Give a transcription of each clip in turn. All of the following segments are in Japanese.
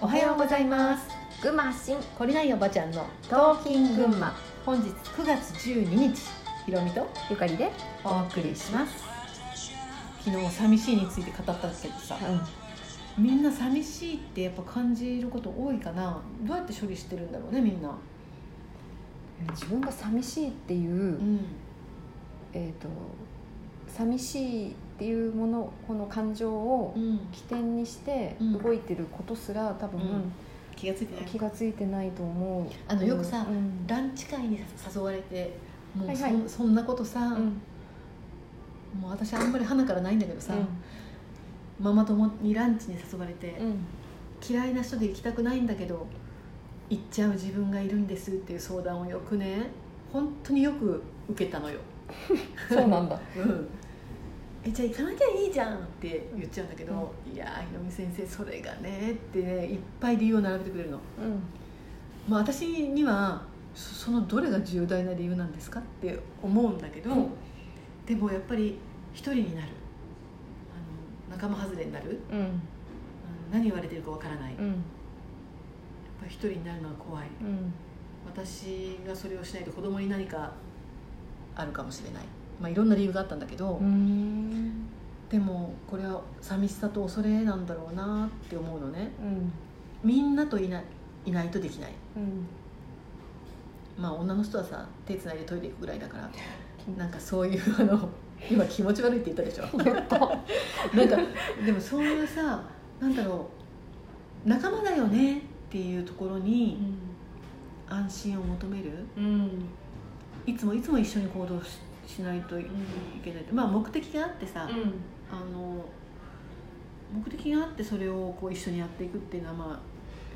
おはようございます。群馬発信懲りないおばちゃんのトーキン群馬本日9月12日。ひろみとゆかりで。お送りします。昨日寂しいについて語ったけどさ。みんな寂しいってやっぱ感じること多いかな。どうやって処理してるんだろうねみんな。自分が寂しいっていう、うん。えっ、と寂しいっていうものこの感情をうん。起点にしてうん。動いてることすら多分、うん。気がついてない。気がついてないと思う。あのよくさうん。ランチ会に誘われてもうそ,、はいはい。そんなことさ、うん。もう私あんまり花からないんだけどさ、ママ友にランチに誘われて、うん。嫌いな人で行きたくないんだけど行っちゃう自分がいるんですっていう相談をよくね本当によく受けたのよ、そうなんだ。うん、えじゃあ行かなきゃいいじゃんって言っちゃうんだけど、いやーひろみ先生それがねってねいっぱい理由を並べてくれるの、うん。まあ、私にはそそのどれが重大な理由なんですかって思うんだけど、うん。でもやっぱり一人になる。あの仲間外れになる。うん。あの何言われてるかわからない、やっうんぱり一人になるのは怖い。うん。私がそれをしないと子供に何かあるかもしれない、まあ、いろんな理由があったんだけど、うん。でもこれは寂しさと恐れなんだろうなって思うのね。うん。みんなといないいないとできない。うん。まあ女の人はさ手つないでトイレ行くぐらいだから なんかそういう あの今気持ち悪いって言ったでしょ？なんかでもそういうさなんだろう仲間だよねっていうところに安心を求める？うん。いつもいつも一緒に行動ししないといけない、まあ目的があってさ、うん。あの目的があってそれをこう一緒にやっていくっていうのはまあ、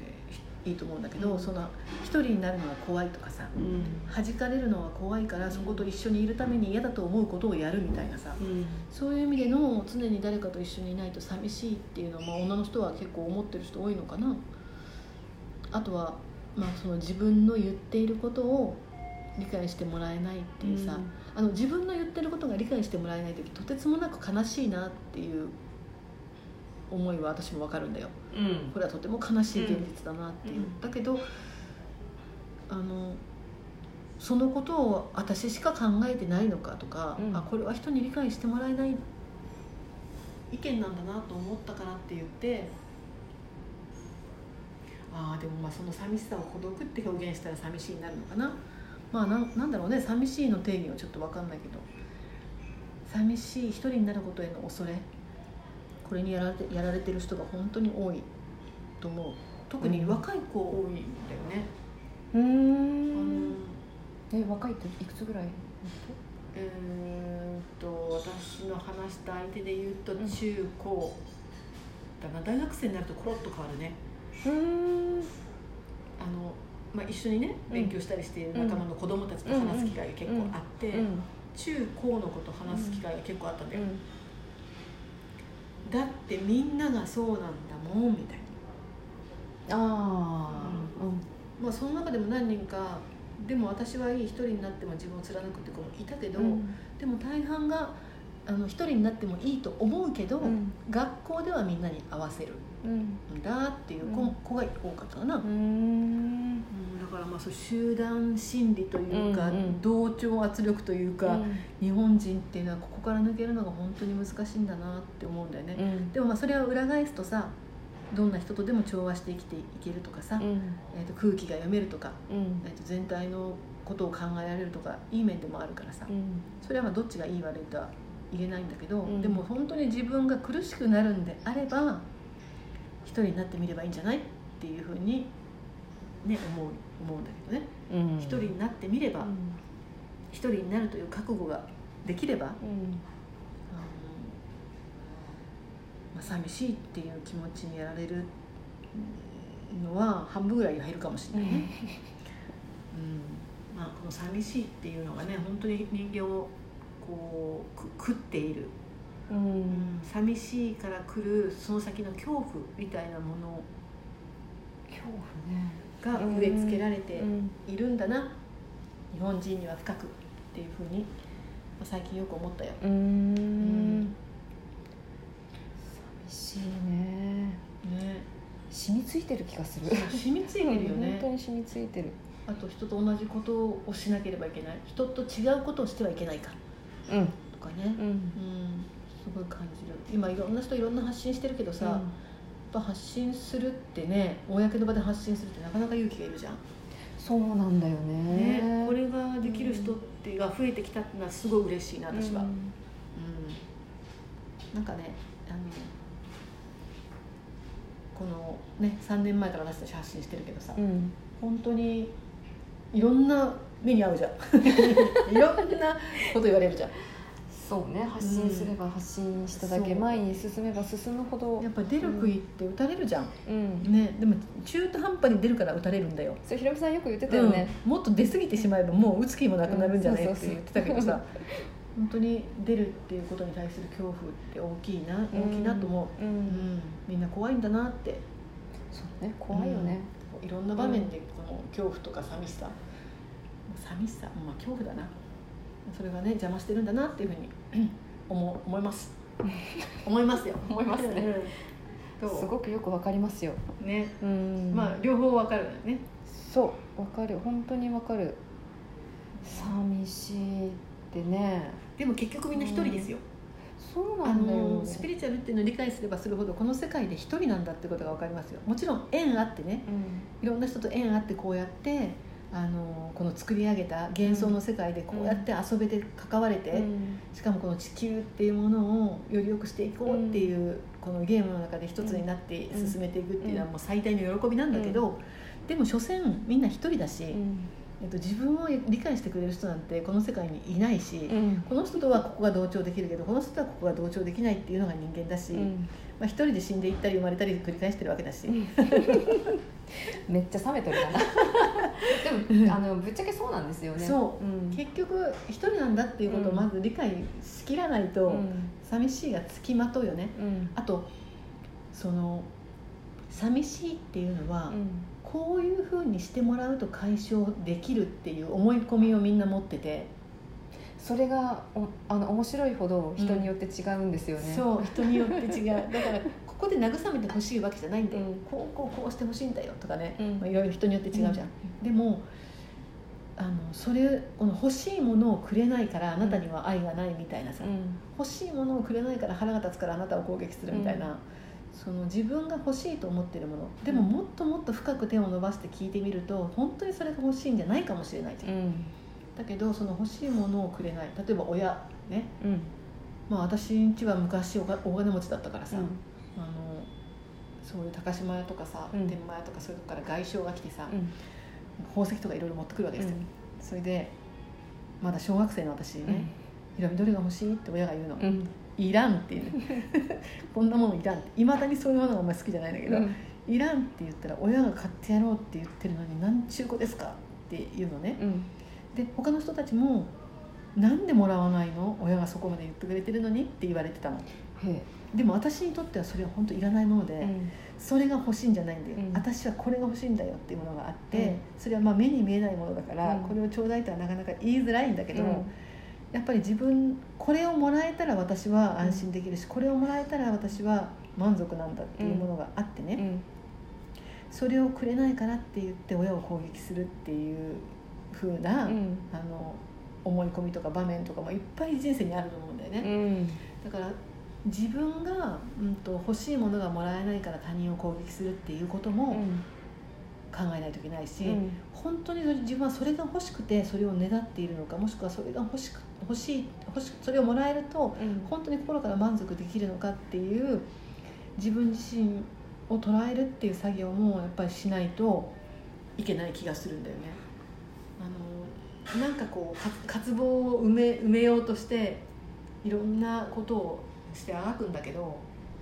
えーいいと思うんだけど、うん。その一人になるのが怖いとかさうん。弾かれるのは怖いからそこと一緒にいるために嫌だと思うことをやるみたいなさうん。そういう意味での常に誰かと一緒にいないと寂しいっていうのは、まあ、女の人は結構思ってる人多いのかな。あとは、まあ、その自分の言っていることを理解してもらえないっていうさ、あの自分の言ってることが理解してもらえない時とてつもなく悲しいなっていう思いは私も分かるんだよ。うん。これはとても悲しい現実だなっていう、うん。だけどあのそのことを私しか考えてないのかとか、うん。あこれは人に理解してもらえない意見なんだなと思ったからって言ってああでもまあその寂しさを孤独って表現したら寂しいになるのかなまあなんなんだろうね寂しいの定義はちょっと分かんないけど。寂しい一人になることへの恐れ。これにやられてやられてる人が本当に多い。と思う。特に若い子多いんだよね、うあん。の。え若いっていくつぐらいえーっと私の話した相手で言うとうん。中高だな。大学生になるとコロッと変わるね。うん。あの、まあ、一緒にねうん。勉強したりしている仲間の子供たちと話す機会が結構あって、うん。中高の子と話す機会が結構あったんだよ、うん。だってみんながそうなんだもんみたいな。ああまあその中でも何人かでも私はいい一人になっても自分を貫くって子もいたけど、うん。でも大半があの一人になってもいいと思うけど、うん。学校ではみんなに合わせるうん。んだっていう子,、うん。子が多かったかな、ううんまあそう集団心理というか、うんうん。同調圧力というか、うん。日本人っていうのはここから抜けるのが本当に難しいんだなって思うんだよね、うん。でもまあそれは裏返すとさどんな人とでも調和して生きていけるとかさ、うん。えー、と空気が読めるとか、うん。えー、と全体のことを考えられるとかいい面でもあるからさ、うん。それはまあどっちがいい悪いとは言えないんだけど、うん。でも本当に自分が苦しくなるんであれば一人になってみればいいんじゃないっていうふうに、ね、思う思うんだけどね。うん。一人になってみればうん。一人になるという覚悟ができれば、うん。まあ、寂しいっていう気持ちにやられるのは半分ぐらい減るかもしれないね。うん。まあ、この寂しいっていうのがね本当に人間をこうく食っている。うん。寂しいから来るその先の恐怖みたいなもの恐怖ねが植え付けられてうんいるんだな、日本人には深くっていうふうにまあ最近よく思ったよ。うーん。寂しいね。ね、幸染みついてる気がする。染みついてるよ本ね当に染みついてる。あと人と同じことをしなければいけない。人と違うことをしてはいけないか。うん。とかね。うん。うん。すごい感じる。今いろんな人いろんな発信してるけどさ、やっぱ発信するってね公の場で発信するってなかなか勇気がいるじゃん、そうなんだよね。ね、これができる人ってが増えてきたってのはすごい嬉しいな私は、ううん。んなんかねあのこのね3年前から私たち発信してるけどさ、うん。本当にいろんな目に遭うじゃん。いろんなこと言われるじゃんそうね発信すれば発信しただけ、そう前に進めば進むほど。やっぱ出る杭って打たれるじゃん、うん。ねでも中途半端に出るから打たれるんだよ。それひろみさんよく言ってたよね、うん。もっと出過ぎてしまえばもう打つ気もなくなるんじゃないうんって言ってたけどさ。本当に出るっていうことに対する恐怖って大きいな大きいなと思う、うん、うん。みんな怖いんだなって。そうね怖いよね、いろんな場面でこの恐怖とか寂しさ。寂しさまあ恐怖だなそれがね邪魔してるんだなっていうふうに 思思います。思いますよ。思いますね。すごくよくわかりますよ。ね。うん。まあ両方わかるよね。そう。わかる本当にわかる。寂しいってね。でも結局みんな一人ですよ、そうあなんだよ。のスピリチュアルっていうのを理解すればするほどこの世界で一人なんだってことが分かりますよ。もちろん縁あってね。うん。いろんな人と縁あってこうやってあのこの作り上げた幻想の世界でこうやって遊べて関われて、うんしかもこの地球っていうものをより良くしていこうっていう、このゲームの中で一つになって進めていくっていうのはもう最大の喜びなんだけど、でも所詮みんな一人だし、うん。えっと、自分を理解してくれる人なんてこの世界にいないし、うん。この人とはここが同調できるけどこの人とはここが同調できないっていうのが人間だし、うんまあ、一人で死んでいったり生まれたり繰り返してるわけだし、めっちゃ冷めとるかな。でもあのぶっちゃけそうなんですよね、そう。ん、結局一人なんだっていうことをまず理解しきらないと、うん。寂しいがつきまとうよね。うん。あとその寂しいっていうのは、うん。こういうふうにしてもらうと解消できるっていう思い込みをみんな持ってて、それがおあの面白いほど人によって違うんですよね、そう人によって違う。だからここで慰めてほしいわけじゃないんで、うん。こうこうこうしてほしいんだよとかね、うん。まあ、いろいろ人によって違うじゃん、でもあのそれこの欲しいものをくれないからあなたには愛がないみたいなさ、うん。欲しいものをくれないから腹が立つからあなたを攻撃するみたいな、うん。その自分が欲しいと思ってるもの。でももっともっと深く手を伸ばして聞いてみると本当にそれが欲しいんじゃないかもしれないじゃん、うんだけどその欲しいものをくれない。例えば親ね。うん。まあ私んちは昔お金持ちだったからさ、うん。あのそういう高島屋とかさ、うん。天満屋とかそういうとこから外商が来てさ、うん。宝石とかいろいろ持ってくるわけですよ、それでまだ小学生の私にね「ひろみどれが欲しい?」って親が言うの、うん。いらんっていう こんなものいらんいまだにそういうものがあんまり好きじゃないんだけど、うん。いらんって言ったら親が買ってやろうって言ってるのに何中古ですかって言うのね。うんで他の人たちもなんでもらわないの？親がそこまで言ってくれてるのにって言われてたの。へでも私にとってはそれは本当いらないもので、えうん。それが欲しいんじゃないんだよ、うん。私はこれが欲しいんだよっていうものがあって、うん。それはまあ目に見えないものだから、うん。これをちょうだいとはなかなか言いづらいんだけど、うん。やっぱり自分これをもらえたら私は安心できるし、これをもらえたら私は満足なんだっていうものがあってね、うん。それをくれないからって言って親を攻撃するっていう風な、うん。あの思い込みとか場面とかもいっぱい人生にあると思うんだよね、うん。だから自分が、うん、と欲しいものがもらえないから他人を攻撃するっていうことも考えないといけないし、うん。本当に自分はそれが欲しくてそれを願っているのかもしくはそれが欲しく欲しい欲しそれをもらえるとうん。本当に心から満足できるのかっていう自分自身を捉えるっていう作業もやっぱりしないといけない気がするんだよね。なんかこうか渇望を埋め埋めようとしていろんなことをしてあがくんだけど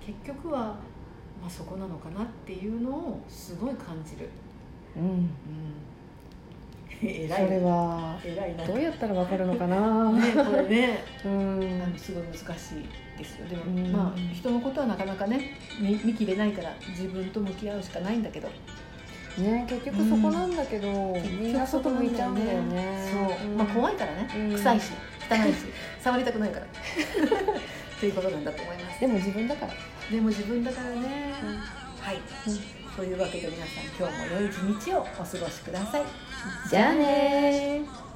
結局は、まあ、そこなのかなっていうのをすごい感じる。うん。うん、そ 偉い。れはどうやったらわかるのかな？ねこれね。うん。あのすごい難しいですよ。でも、うん。まあ人のことはなかなかね見見切れないから自分と向き合うしかないんだけどね結局そこなんだけど、みんな外向いちゃうんだよね。そう、んまあ怖いからね、うん。臭いし汚いし。触りたくないから。っていうことなんだと思います。でも自分だから、でも自分だからね、うん。はい、というわけで皆さん今日も良い一日をお過ごしください。じゃあねー